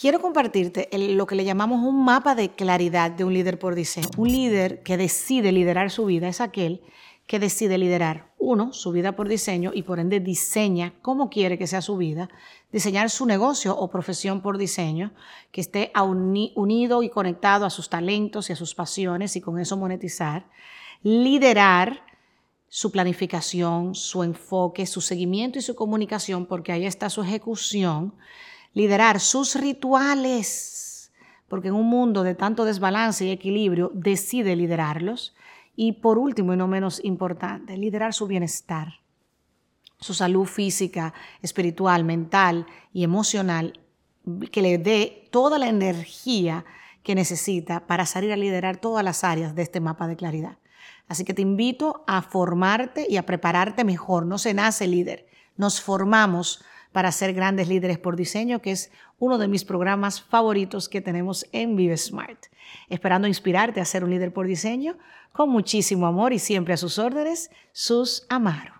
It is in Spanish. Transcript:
Quiero compartirte lo que le llamamos un mapa de claridad de un líder por diseño. Un líder que decide liderar su vida es aquel que decide liderar, uno, su vida por diseño y por ende diseña cómo quiere que sea su vida, diseñar su negocio o profesión por diseño, que esté unido y conectado a sus talentos y a sus pasiones y con eso monetizar, liderar su planificación, su enfoque, su seguimiento y su comunicación, porque ahí está su ejecución, liderar sus rituales, porque en un mundo de tanto desbalance y equilibrio decide liderarlos y por último, y no menos importante, liderar su bienestar, su salud física, espiritual, mental y emocional, que le dé toda la energía que necesita para salir a liderar todas las áreas de este mapa de claridad. Así que te invito a formarte y a prepararte mejor. No se nace líder, nos formamos para ser grandes líderes por diseño, que es uno de mis programas favoritos que tenemos en Vive Smart. Esperando inspirarte a ser un líder por diseño, con muchísimo amor y siempre a sus órdenes, sus Amaro.